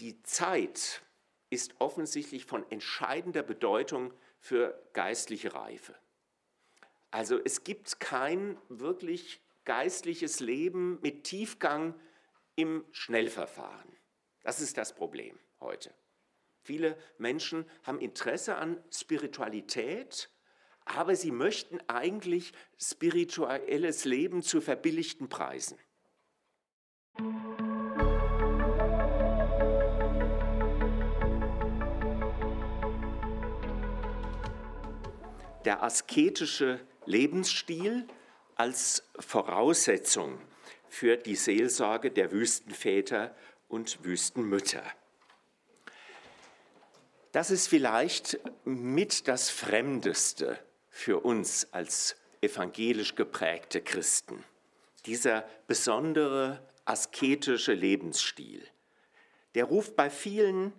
die Zeit ist offensichtlich von entscheidender Bedeutung für geistliche Reife. Also es gibt kein wirklich geistliches Leben mit Tiefgang im Schnellverfahren. Das ist das Problem heute. Viele Menschen haben Interesse an Spiritualität, aber sie möchten eigentlich spirituelles Leben zu verbilligten Preisen. Der asketische Lebensstil als Voraussetzung für die Seelsorge der Wüstenväter und Wüstenmütter. Das ist vielleicht mit das Fremdeste für uns als evangelisch geprägte Christen. Dieser besondere asketische Lebensstil, der ruft bei vielen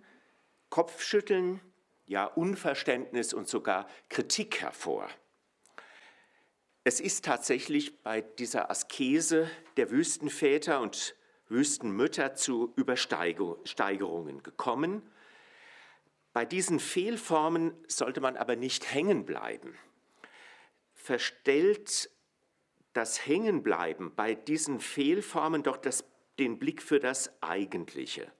Kopfschütteln, ja Unverständnis und sogar Kritik hervor. Es ist tatsächlich bei dieser Askese der Wüstenväter und Wüstenmütter zu Übersteigerungen gekommen. Bei diesen Fehlformen sollte man aber nicht hängen bleiben. Verstellt das Hängenbleiben bei diesen Fehlformen doch das, den Blick für das Eigentliche.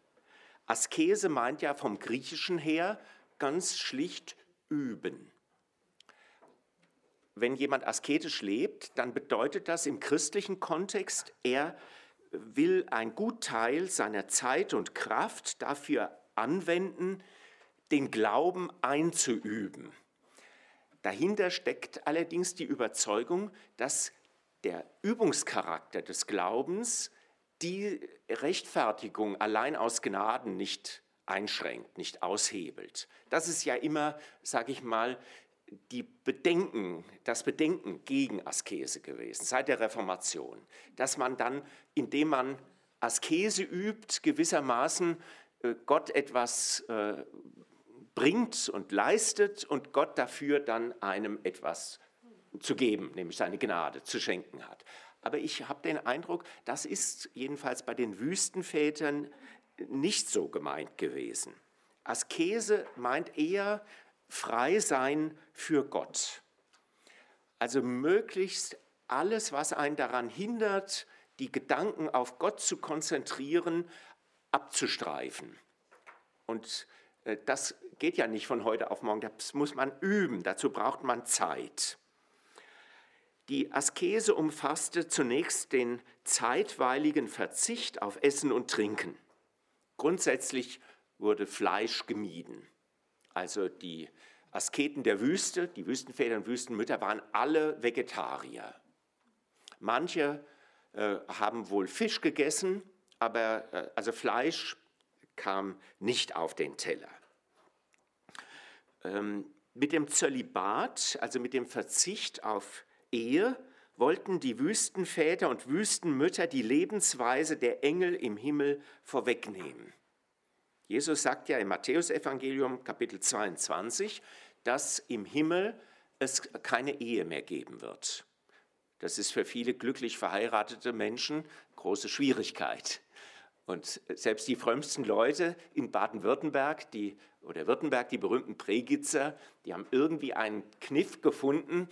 Askese meint ja vom Griechischen her ganz schlicht üben wenn jemand asketisch lebt, dann bedeutet das im christlichen Kontext, er will ein Gutteil seiner Zeit und Kraft dafür anwenden, den Glauben einzuüben. Dahinter steckt allerdings die Überzeugung, dass der Übungscharakter des Glaubens die Rechtfertigung allein aus Gnaden nicht einschränkt, nicht aushebelt. Das ist ja immer, sage ich mal, die Bedenken, das Bedenken gegen Askese gewesen, seit der Reformation, dass man dann, indem man Askese übt, gewissermaßen äh, Gott etwas äh, bringt und leistet und Gott dafür dann einem etwas zu geben, nämlich seine Gnade zu schenken hat. Aber ich habe den Eindruck, das ist jedenfalls bei den Wüstenvätern nicht so gemeint gewesen. Askese meint eher frei sein für Gott. Also möglichst alles, was einen daran hindert, die Gedanken auf Gott zu konzentrieren, abzustreifen. Und äh, das geht ja nicht von heute auf morgen, das muss man üben, dazu braucht man Zeit. Die Askese umfasste zunächst den zeitweiligen Verzicht auf Essen und Trinken. Grundsätzlich wurde Fleisch gemieden. Also die Asketen der Wüste, die Wüstenväter und Wüstenmütter waren alle Vegetarier. Manche äh, haben wohl Fisch gegessen, aber äh, also Fleisch kam nicht auf den Teller. Ähm, mit dem Zölibat, also mit dem Verzicht auf Ehe, wollten die Wüstenväter und Wüstenmütter die Lebensweise der Engel im Himmel vorwegnehmen. Jesus sagt ja im Matthäusevangelium Kapitel 22, dass im Himmel es keine Ehe mehr geben wird. Das ist für viele glücklich verheiratete Menschen große Schwierigkeit. Und selbst die frömmsten Leute in Baden-Württemberg, die oder Württemberg, die berühmten Pregitzer, die haben irgendwie einen Kniff gefunden,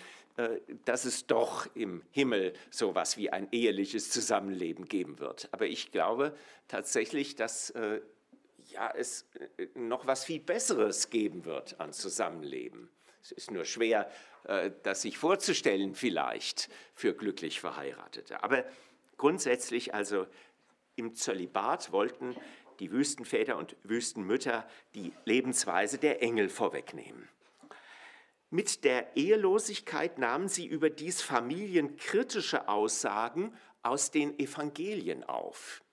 dass es doch im Himmel so etwas wie ein eheliches Zusammenleben geben wird. Aber ich glaube tatsächlich, dass äh, ja, es äh, noch was viel Besseres geben wird an Zusammenleben. Es ist nur schwer, äh, das sich vorzustellen vielleicht für glücklich Verheiratete. Aber grundsätzlich also im Zölibat wollten die Wüstenväter und Wüstenmütter die Lebensweise der Engel vorwegnehmen. Mit der Ehelosigkeit nahmen sie überdies familienkritische Aussagen aus den Evangelien auf.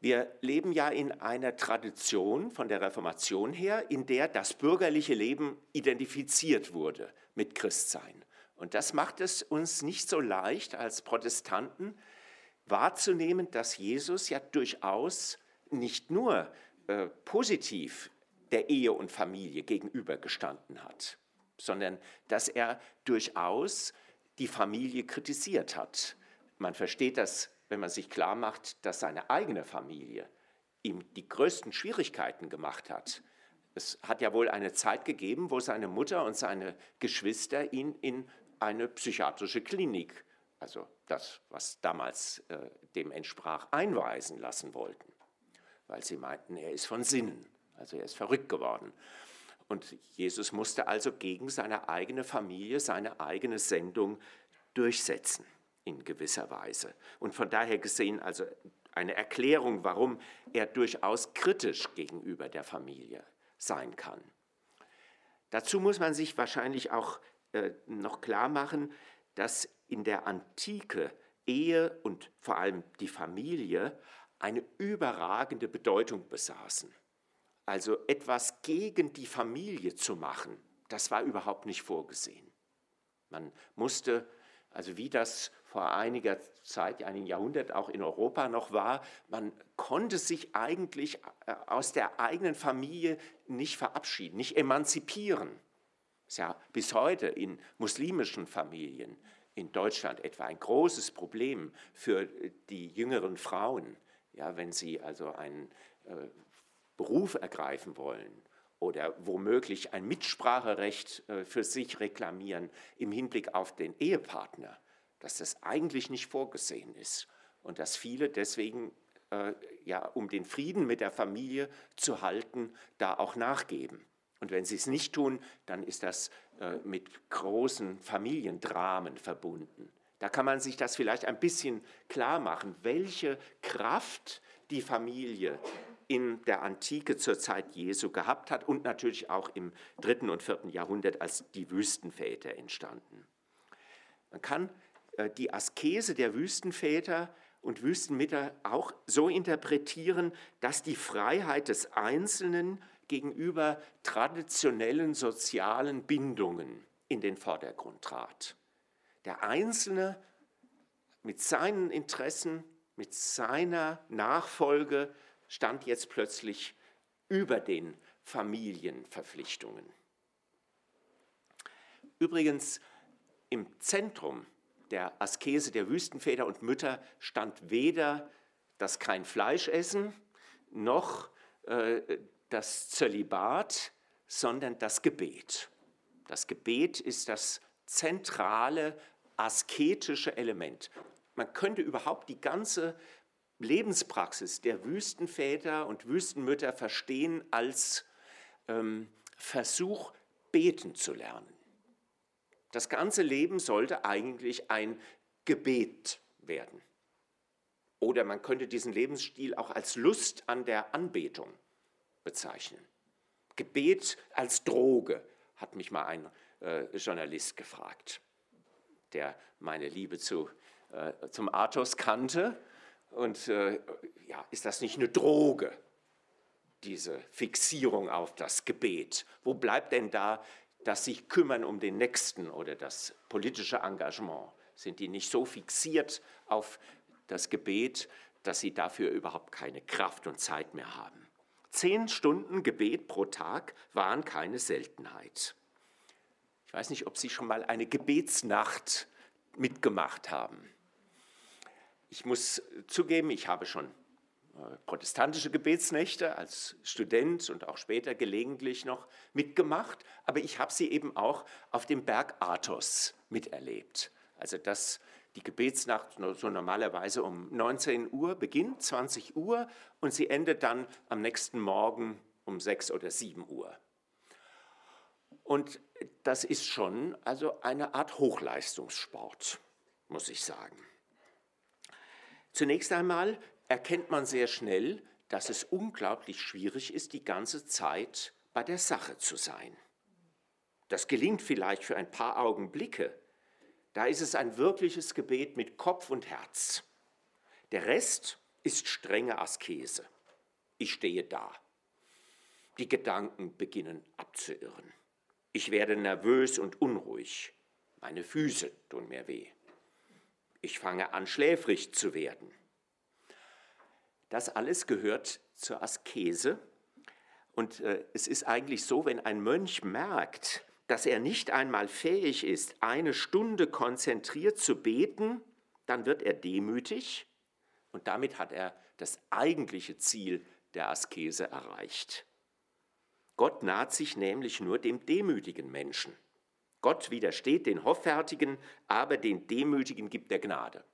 Wir leben ja in einer Tradition von der Reformation her, in der das bürgerliche Leben identifiziert wurde mit Christsein. Und das macht es uns nicht so leicht als Protestanten wahrzunehmen, dass Jesus ja durchaus nicht nur äh, positiv der Ehe und Familie gegenübergestanden hat, sondern dass er durchaus die Familie kritisiert hat. Man versteht das wenn man sich klar macht, dass seine eigene Familie ihm die größten Schwierigkeiten gemacht hat. Es hat ja wohl eine Zeit gegeben, wo seine Mutter und seine Geschwister ihn in eine psychiatrische Klinik, also das, was damals äh, dem entsprach, einweisen lassen wollten, weil sie meinten, er ist von Sinnen, also er ist verrückt geworden. Und Jesus musste also gegen seine eigene Familie, seine eigene Sendung durchsetzen in gewisser Weise. Und von daher gesehen also eine Erklärung, warum er durchaus kritisch gegenüber der Familie sein kann. Dazu muss man sich wahrscheinlich auch äh, noch klar machen, dass in der Antike Ehe und vor allem die Familie eine überragende Bedeutung besaßen. Also etwas gegen die Familie zu machen, das war überhaupt nicht vorgesehen. Man musste, also wie das vor einiger Zeit, einem Jahrhundert auch in Europa noch war, man konnte sich eigentlich äh, aus der eigenen Familie nicht verabschieden, nicht emanzipieren. Das ist ja bis heute in muslimischen Familien in Deutschland etwa ein großes Problem für die jüngeren Frauen, ja, wenn sie also einen äh, Beruf ergreifen wollen oder womöglich ein Mitspracherecht äh, für sich reklamieren im Hinblick auf den Ehepartner dass das eigentlich nicht vorgesehen ist und dass viele deswegen, äh, ja, um den Frieden mit der Familie zu halten, da auch nachgeben. Und wenn sie es nicht tun, dann ist das äh, mit großen Familiendramen verbunden. Da kann man sich das vielleicht ein bisschen klar machen, welche Kraft die Familie in der Antike zur Zeit Jesu gehabt hat und natürlich auch im dritten und vierten Jahrhundert, als die Wüstenväter entstanden. Man kann äh, die Askese der Wüstenväter und Wüstenmütter auch so interpretieren, dass die Freiheit des Einzelnen gegenüber traditionellen sozialen Bindungen in den Vordergrund trat. Der Einzelne mit seinen Interessen, mit seiner Nachfolge stand jetzt plötzlich über den Familienverpflichtungen. Übrigens im Zentrum der Askese der Wüstenväter und Mütter stand weder das kein Fleisch essen noch äh, das Zölibat, sondern das Gebet. Das Gebet ist das zentrale asketische Element. Man könnte überhaupt die ganze Lebenspraxis der Wüstenväter und Wüstenmütter verstehen als ähm, Versuch, beten zu lernen. Das ganze Leben sollte eigentlich ein Gebet werden. Oder man könnte diesen Lebensstil auch als Lust an der Anbetung bezeichnen. Gebet als Droge, hat mich mal ein äh, Journalist gefragt, der meine Liebe zu, äh, zum Athos kannte. Und äh, ja, ist das nicht eine Droge, diese Fixierung auf das Gebet? Wo bleibt denn da das sich kümmern um den Nächsten oder das politische Engagement? Sind die nicht so fixiert auf das Gebet, dass sie dafür überhaupt keine Kraft und Zeit mehr haben? Zehn Stunden Gebet pro Tag waren keine Seltenheit. Ich weiß nicht, ob Sie schon mal eine Gebetsnacht mitgemacht haben. Ich muss zugeben, ich habe schon äh, protestantische Gebetsnächte als Student und auch später gelegentlich noch mitgemacht, aber ich habe sie eben auch auf dem Berg Athos miterlebt. Also dass die Gebetsnacht so normalerweise um 19 Uhr beginnt, 20 Uhr, und sie endet dann am nächsten Morgen um 6 oder 7 Uhr. Und das ist schon also eine Art Hochleistungssport, muss ich sagen. Zunächst einmal erkennt man sehr schnell, dass es unglaublich schwierig ist, die ganze Zeit bei der Sache zu sein. Das gelingt vielleicht für ein paar Augenblicke. Da ist es ein wirkliches Gebet mit Kopf und Herz. Der Rest ist strenge Askese. Ich stehe da. Die Gedanken beginnen abzuirren. Ich werde nervös und unruhig. Meine Füße tun mir weh. Ich fange an, schläfrig zu werden. Das alles gehört zur Askese. Und äh, es ist eigentlich so, wenn ein Mönch merkt, dass er nicht einmal fähig ist, eine Stunde konzentriert zu beten, dann wird er demütig und damit hat er das eigentliche Ziel der Askese erreicht. Gott naht sich nämlich nur dem demütigen Menschen. Gott widersteht den Hoffärtigen, aber den Demütigen gibt er Gnade,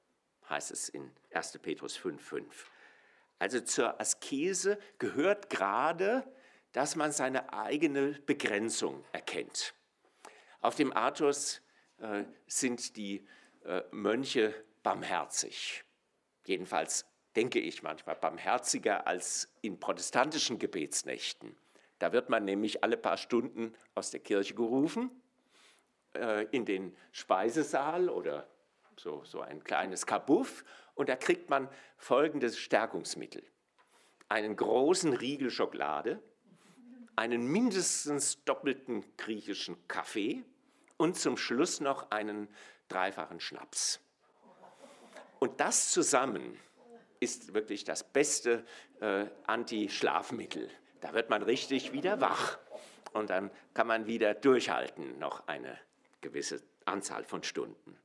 heißt es in 1. Petrus 5,5. Also zur Askese gehört gerade, dass man seine eigene Begrenzung erkennt. Auf dem Athos äh, sind die äh, Mönche barmherzig. Jedenfalls denke ich manchmal barmherziger als in protestantischen Gebetsnächten. Da wird man nämlich alle paar Stunden aus der Kirche gerufen äh, in den Speisesaal oder so, so ein kleines Kabuff und da kriegt man folgendes Stärkungsmittel. Einen großen Riegel Schokolade, einen mindestens doppelten griechischen Kaffee und zum Schluss noch einen dreifachen Schnaps. Und das zusammen ist wirklich das beste äh, Anti-Schlafmittel. Da wird man richtig wieder wach und dann kann man wieder durchhalten, noch eine gewisse Anzahl von Stunden.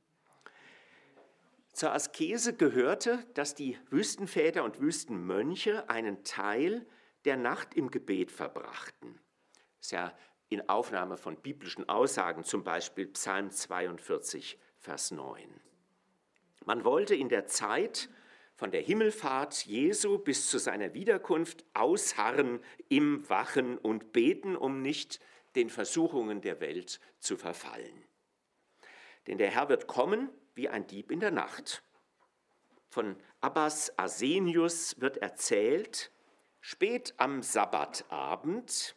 Zur Askese gehörte, dass die Wüstenväter und Wüstenmönche einen Teil der Nacht im Gebet verbrachten. Das ist ja in Aufnahme von biblischen Aussagen, zum Beispiel Psalm 42, Vers 9. Man wollte in der Zeit von der Himmelfahrt Jesu bis zu seiner Wiederkunft ausharren im Wachen und beten, um nicht den Versuchungen der Welt zu verfallen. Denn der Herr wird kommen wie ein Dieb in der Nacht. Von Abbas Arsenius wird erzählt, spät am Sabbatabend,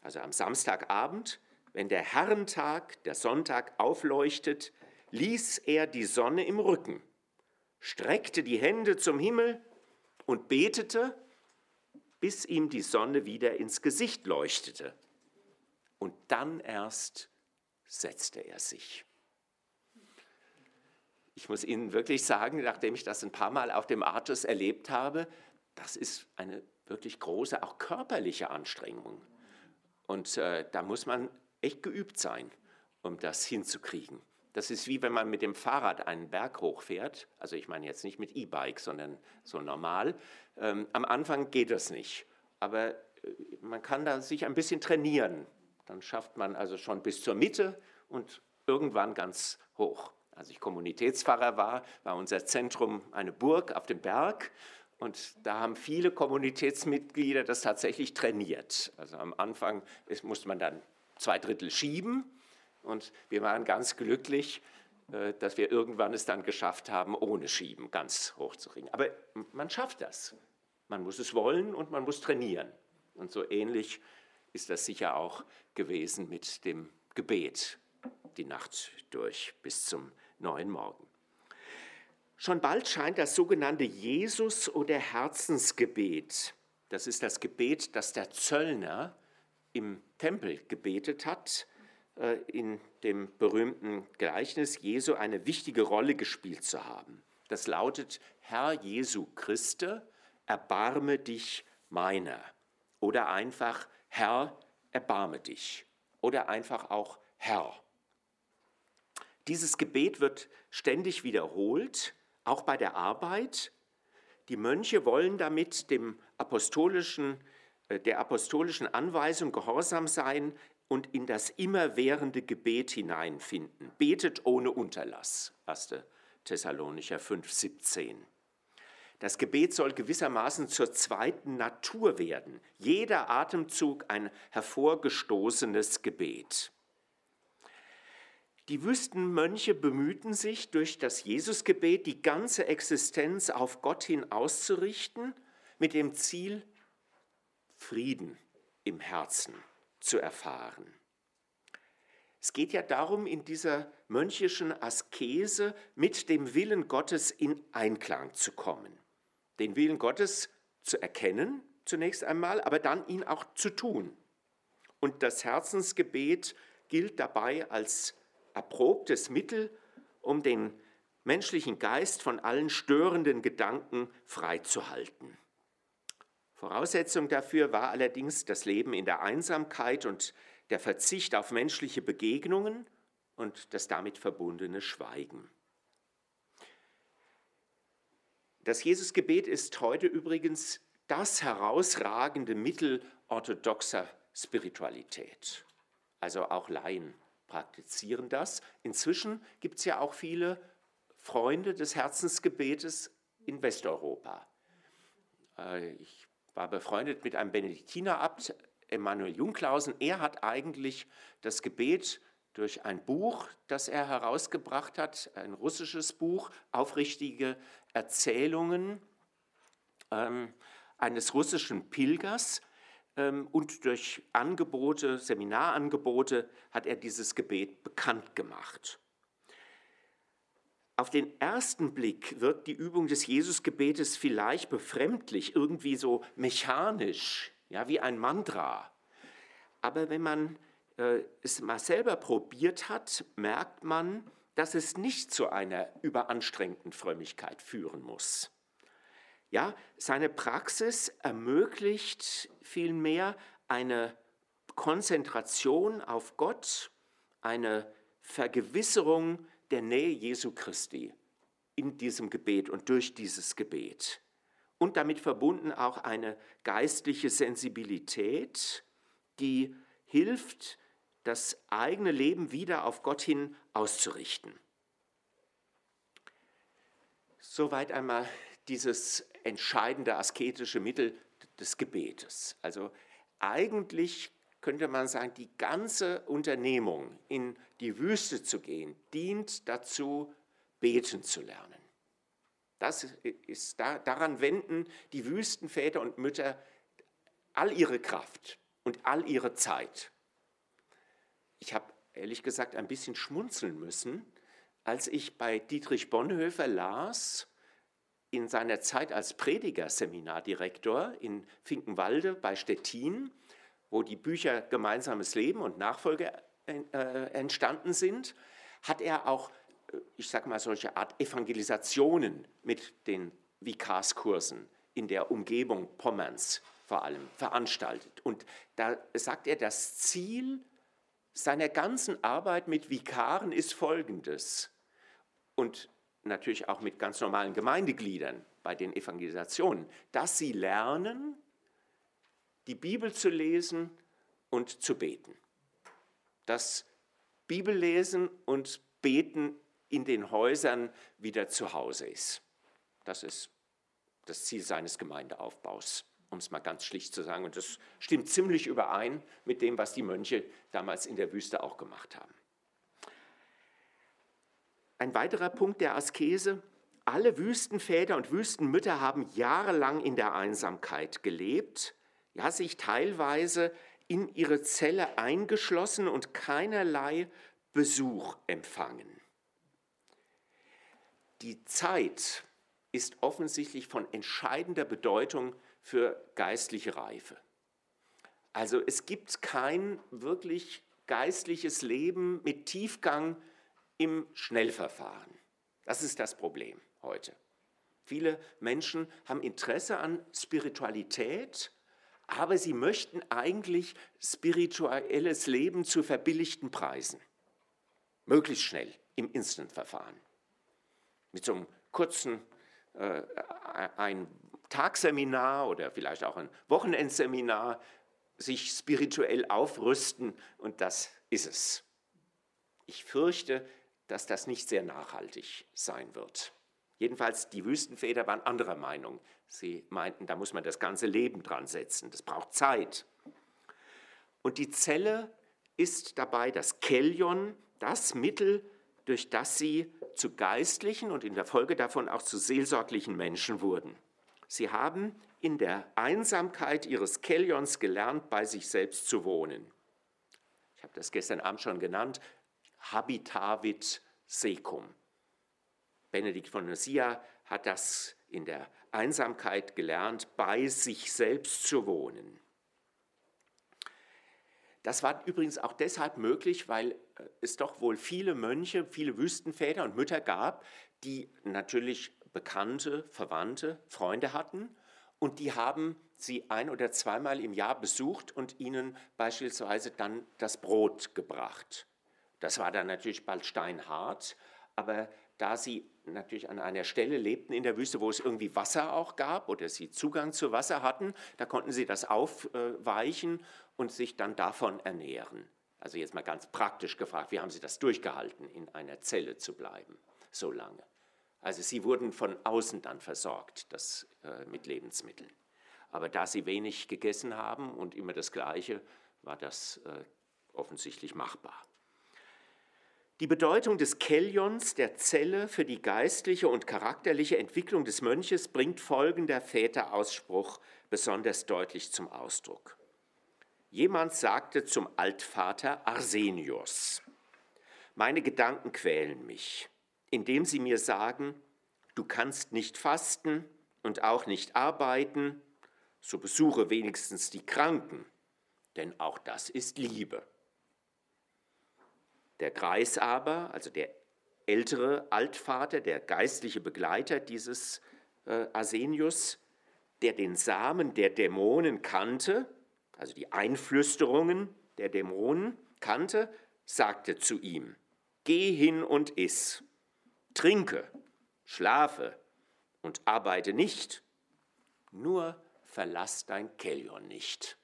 also am Samstagabend, wenn der Herrentag, der Sonntag aufleuchtet, ließ er die Sonne im Rücken, streckte die Hände zum Himmel und betete, bis ihm die Sonne wieder ins Gesicht leuchtete. Und dann erst setzte er sich. Ich muss Ihnen wirklich sagen, nachdem ich das ein paar Mal auf dem Artus erlebt habe, das ist eine wirklich große, auch körperliche Anstrengung. Und äh, da muss man echt geübt sein, um das hinzukriegen. Das ist wie wenn man mit dem Fahrrad einen Berg hochfährt. Also ich meine jetzt nicht mit E-Bike, sondern so normal. Ähm, am Anfang geht das nicht. Aber äh, man kann da sich ein bisschen trainieren. Dann schafft man also schon bis zur Mitte und irgendwann ganz hoch. Als ich Kommunitätspfarrer war, war unser Zentrum eine Burg auf dem Berg und da haben viele Kommunitätsmitglieder das tatsächlich trainiert. Also am Anfang musste man dann zwei Drittel schieben und wir waren ganz glücklich, äh, dass wir irgendwann es dann geschafft haben, ohne Schieben ganz hoch zu kriegen. Aber man schafft das. Man muss es wollen und man muss trainieren. Und so ähnlich ist das sicher auch gewesen mit dem Gebet die Nacht durch bis zum neuen Morgen. Schon bald scheint das sogenannte Jesus- oder Herzensgebet, das ist das Gebet, das der Zöllner im Tempel gebetet hat, äh, in dem berühmten Gleichnis Jesu eine wichtige Rolle gespielt zu haben. Das lautet, Herr Jesu Christe, erbarme dich meiner. Oder einfach, Herr, erbarme dich. Oder einfach auch, Herr. Dieses Gebet wird ständig wiederholt, auch bei der Arbeit. Die Mönche wollen damit dem apostolischen, äh, der apostolischen Anweisung gehorsam sein und in das immerwährende Gebet hineinfinden. Betet ohne Unterlass. 1. Thessalonicher 5,17. Das Gebet soll gewissermaßen zur zweiten Natur werden. Jeder Atemzug ein hervorgestoßenes Gebet. Die Wüstenmönche bemühten sich, durch das Jesusgebet die ganze Existenz auf Gott hin auszurichten, mit dem Ziel, Frieden im Herzen zu erfahren. Es geht ja darum, in dieser mönchischen Askese mit dem Willen Gottes in Einklang zu kommen. Den Willen Gottes zu erkennen, zunächst einmal, aber dann ihn auch zu tun. Und das Herzensgebet gilt dabei als erprobtes Mittel, um den menschlichen Geist von allen störenden Gedanken freizuhalten. Voraussetzung dafür war allerdings das Leben in der Einsamkeit und der Verzicht auf menschliche Begegnungen und das damit verbundene Schweigen. Das Jesusgebet ist heute übrigens das herausragende Mittel orthodoxer Spiritualität. Also auch Laien praktizieren das. Inzwischen gibt es ja auch viele Freunde des Herzensgebetes in Westeuropa. Äh, ich war befreundet mit einem Benediktiner-Abt, Emanuel Jungklausen. Er hat eigentlich das Gebet durch ein Buch, das er herausgebracht hat, ein russisches Buch, aufrichtige Erzählungen ähm, eines russischen Pilgers. Ähm, und durch Angebote, Seminarangebote hat er dieses Gebet bekannt gemacht. Auf den ersten Blick wirkt die Übung des Jesusgebetes vielleicht befremdlich, irgendwie so mechanisch, ja, wie ein Mantra. Aber wenn man äh, es mal selber probiert hat, merkt man, dass es nicht zu einer überanstrengten Frömmigkeit führen muss. Ja, seine Praxis ermöglicht vielmehr eine Konzentration auf Gott, eine Vergewisserung der Nähe Jesu Christi in diesem Gebet und durch dieses Gebet. Und damit verbunden auch eine geistliche Sensibilität, die hilft, das eigene Leben wieder auf Gott hin auszurichten. Soweit einmal dieses entscheidende asketische Mittel des Gebetes. Also eigentlich könnte man sagen, die ganze Unternehmung, in die Wüste zu gehen, dient dazu, beten zu lernen. Das ist, daran wenden die Wüstenväter und Mütter all ihre Kraft und all ihre Zeit. Ich habe ehrlich gesagt ein bisschen schmunzeln müssen, als ich bei Dietrich Bonhoeffer las, in seiner Zeit als Predigerseminardirektor in Finkenwalde bei Stettin, wo die Bücher Gemeinsames Leben und Nachfolge äh, entstanden sind, hat er auch, äh, ich sage mal, solche Art Evangelisationen mit den Vikarskursen in der Umgebung Pommerns vor allem veranstaltet. Und da sagt er, das Ziel seiner ganzen Arbeit mit Vikaren ist folgendes. Und natürlich auch mit ganz normalen Gemeindegliedern bei den Evangelisationen, dass sie lernen, die Bibel zu lesen und zu beten. Das Bibellesen und Beten in den Häusern wieder zu Hause ist. Das ist das Ziel seines Gemeindeaufbaus, um es mal ganz schlicht zu sagen. Und das stimmt ziemlich überein mit dem, was die Mönche damals in der Wüste auch gemacht haben. Ein weiterer Punkt der Askese, alle Wüstenväter und Wüstenmütter haben jahrelang in der Einsamkeit gelebt, ja, sich teilweise in ihre Zelle eingeschlossen und keinerlei Besuch empfangen. Die Zeit ist offensichtlich von entscheidender Bedeutung für geistliche Reife. Also es gibt kein wirklich geistliches Leben mit Tiefgang, im Schnellverfahren. Das ist das Problem heute. Viele Menschen haben Interesse an Spiritualität, aber sie möchten eigentlich spirituelles Leben zu verbilligten Preisen. Möglichst schnell im Instant-Verfahren. Mit so einem kurzen äh, ein Tagseminar oder vielleicht auch ein Wochenendseminar sich spirituell aufrüsten und das ist es. Ich fürchte, dass das nicht sehr nachhaltig sein wird. Jedenfalls die Wüstenväter waren anderer Meinung. Sie meinten, da muss man das ganze Leben dran setzen, das braucht Zeit. Und die Zelle ist dabei das Kellion, das Mittel, durch das sie zu geistlichen und in der Folge davon auch zu seelsorglichen Menschen wurden. Sie haben in der Einsamkeit ihres Kellions gelernt, bei sich selbst zu wohnen. Ich habe das gestern Abend schon genannt habitavit secum. Benedikt von Nursia hat das in der Einsamkeit gelernt, bei sich selbst zu wohnen. Das war übrigens auch deshalb möglich, weil äh, es doch wohl viele Mönche, viele Wüstenväter und Mütter gab, die natürlich Bekannte, Verwandte, Freunde hatten und die haben sie ein oder zweimal im Jahr besucht und ihnen beispielsweise dann das Brot gebracht. Das war dann natürlich bald steinhart, aber da sie natürlich an einer Stelle lebten in der Wüste, wo es irgendwie Wasser auch gab oder sie Zugang zu Wasser hatten, da konnten sie das aufweichen und sich dann davon ernähren. Also jetzt mal ganz praktisch gefragt, wie haben sie das durchgehalten, in einer Zelle zu bleiben, so lange? Also sie wurden von außen dann versorgt das, äh, mit Lebensmitteln. Aber da sie wenig gegessen haben und immer das Gleiche, war das äh, offensichtlich machbar. Die Bedeutung des Kellions, der Zelle, für die geistliche und charakterliche Entwicklung des Mönches bringt folgender Väterausspruch besonders deutlich zum Ausdruck. Jemand sagte zum Altvater Arsenius, meine Gedanken quälen mich, indem sie mir sagen, du kannst nicht fasten und auch nicht arbeiten, so besuche wenigstens die Kranken, denn auch das ist Liebe. Der Kreis aber, also der ältere Altvater, der geistliche Begleiter dieses äh, Arsenius, der den Samen der Dämonen kannte, also die Einflüsterungen der Dämonen kannte, sagte zu ihm, geh hin und iss, trinke, schlafe und arbeite nicht, nur verlass dein Kellion nicht.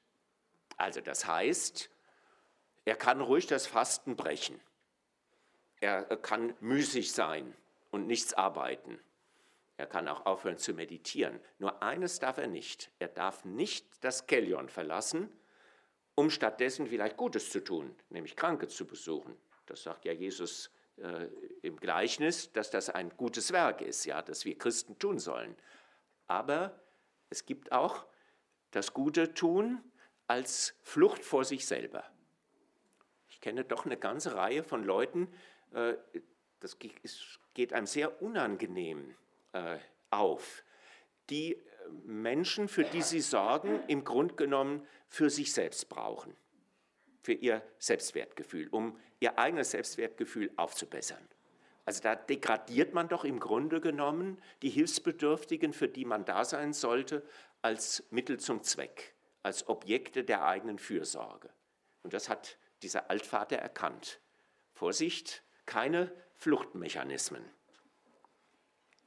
Also das heißt, er kann ruhig das Fasten brechen. Er kann müßig sein und nichts arbeiten. Er kann auch aufhören zu meditieren. Nur eines darf er nicht. Er darf nicht das Kellion verlassen, um stattdessen vielleicht Gutes zu tun, nämlich Kranke zu besuchen. Das sagt ja Jesus äh, im Gleichnis, dass das ein gutes Werk ist, ja, das wir Christen tun sollen. Aber es gibt auch das Gute tun als Flucht vor sich selber. Ich kenne doch eine ganze Reihe von Leuten, äh, das geht einem sehr unangenehm äh, auf, die Menschen, für die sie sorgen, im Grunde genommen für sich selbst brauchen, für ihr Selbstwertgefühl, um ihr eigenes Selbstwertgefühl aufzubessern. Also da degradiert man doch im Grunde genommen die Hilfsbedürftigen, für die man da sein sollte, als Mittel zum Zweck, als Objekte der eigenen Fürsorge. Und das hat dieser Altvater erkannt. Vorsicht, keine Fluchtmechanismen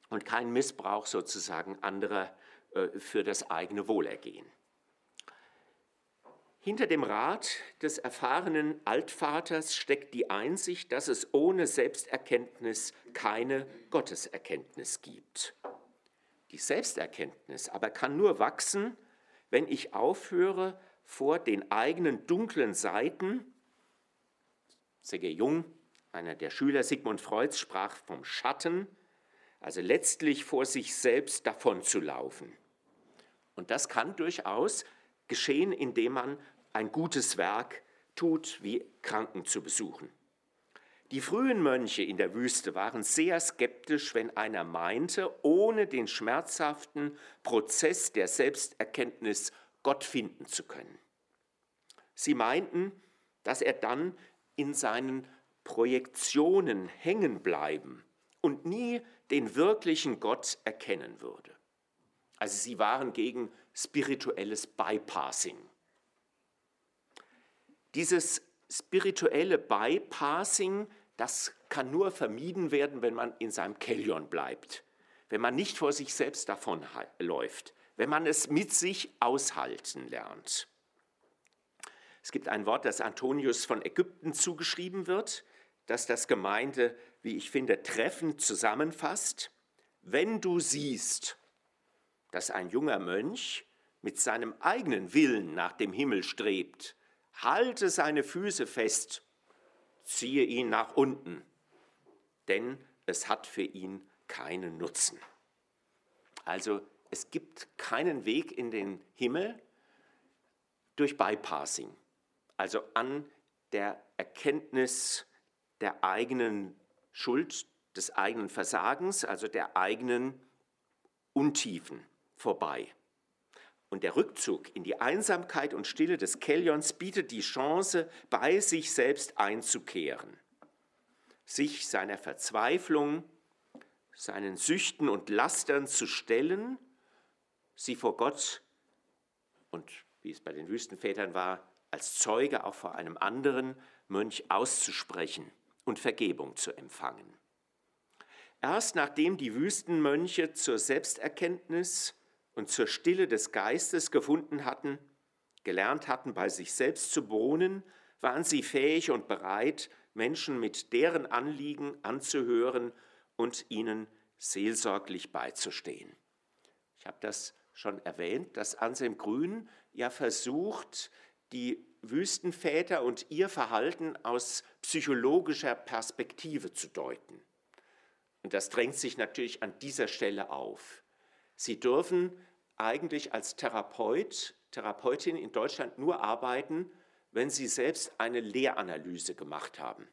und kein Missbrauch sozusagen anderer äh, für das eigene Wohlergehen. Hinter dem Rat des erfahrenen Altvaters steckt die Einsicht, dass es ohne Selbsterkenntnis keine Gotteserkenntnis gibt. Die Selbsterkenntnis aber kann nur wachsen, wenn ich aufhöre, vor den eigenen dunklen Seiten C.G. Jung, einer der Schüler Sigmund Freuds, sprach vom Schatten, also letztlich vor sich selbst davon zu laufen. Und das kann durchaus geschehen, indem man ein gutes Werk tut, wie Kranken zu besuchen. Die frühen Mönche in der Wüste waren sehr skeptisch, wenn einer meinte, ohne den schmerzhaften Prozess der Selbsterkenntnis Gott finden zu können. Sie meinten, dass er dann in seinen Projektionen hängen bleiben und nie den wirklichen Gott erkennen würde. Also sie waren gegen spirituelles Bypassing. Dieses spirituelle Bypassing, das kann nur vermieden werden, wenn man in seinem Kellion bleibt, wenn man nicht vor sich selbst davonläuft, wenn man es mit sich aushalten lernt. Es gibt ein Wort, das Antonius von Ägypten zugeschrieben wird, das das Gemeinde, wie ich finde, treffend zusammenfasst. Wenn du siehst, dass ein junger Mönch mit seinem eigenen Willen nach dem Himmel strebt, halte seine Füße fest, ziehe ihn nach unten, denn es hat für ihn keinen Nutzen. Also es gibt keinen Weg in den Himmel durch Bypassing also an der Erkenntnis der eigenen Schuld, des eigenen Versagens, also der eigenen Untiefen vorbei. Und der Rückzug in die Einsamkeit und Stille des Kellions bietet die Chance, bei sich selbst einzukehren, sich seiner Verzweiflung, seinen Süchten und Lastern zu stellen, sie vor Gott und, wie es bei den Wüstenvätern war, als Zeuge auch vor einem anderen Mönch auszusprechen und Vergebung zu empfangen. Erst nachdem die Wüstenmönche zur Selbsterkenntnis und zur Stille des Geistes gefunden hatten, gelernt hatten, bei sich selbst zu wohnen, waren sie fähig und bereit, Menschen mit deren Anliegen anzuhören und ihnen seelsorglich beizustehen. Ich habe das schon erwähnt, dass Anselm Grün ja versucht, die Wüstenväter und ihr Verhalten aus psychologischer Perspektive zu deuten. Und das drängt sich natürlich an dieser Stelle auf. Sie dürfen eigentlich als Therapeut, Therapeutin in Deutschland nur arbeiten, wenn sie selbst eine Lehranalyse gemacht haben.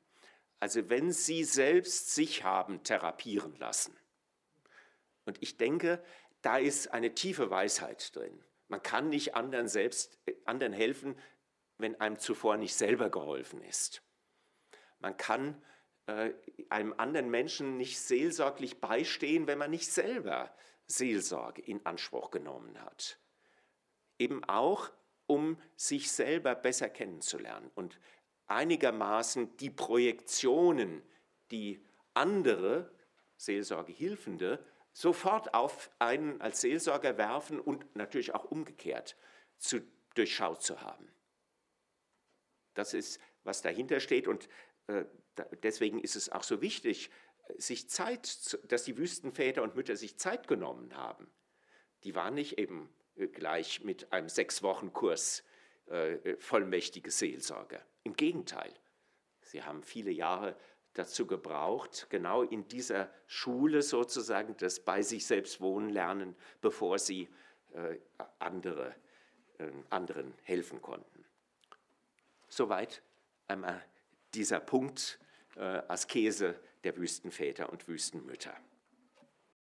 Also wenn sie selbst sich haben therapieren lassen. Und ich denke, da ist eine tiefe Weisheit drin. Man kann nicht anderen selbst anderen helfen, wenn einem zuvor nicht selber geholfen ist. Man kann äh, einem anderen Menschen nicht seelsorglich beistehen, wenn man nicht selber Seelsorge in Anspruch genommen hat. Eben auch, um sich selber besser kennenzulernen und einigermaßen die Projektionen, die andere Seelsorgehilfende sofort auf einen als Seelsorger werfen und natürlich auch umgekehrt zu, durchschaut zu haben. Das ist, was dahinter steht und äh, deswegen ist es auch so wichtig, sich Zeit, dass die Wüstenväter und Mütter sich Zeit genommen haben. Die waren nicht eben äh, gleich mit einem sechs Wochen Kurs äh, vollmächtige Seelsorger. Im Gegenteil, sie haben viele Jahre dazu gebraucht, genau in dieser Schule sozusagen das bei sich selbst wohnen lernen, bevor sie äh, andere, äh, anderen helfen konnten. Soweit einmal dieser Punkt äh, Askese der Wüstenväter und Wüstenmütter.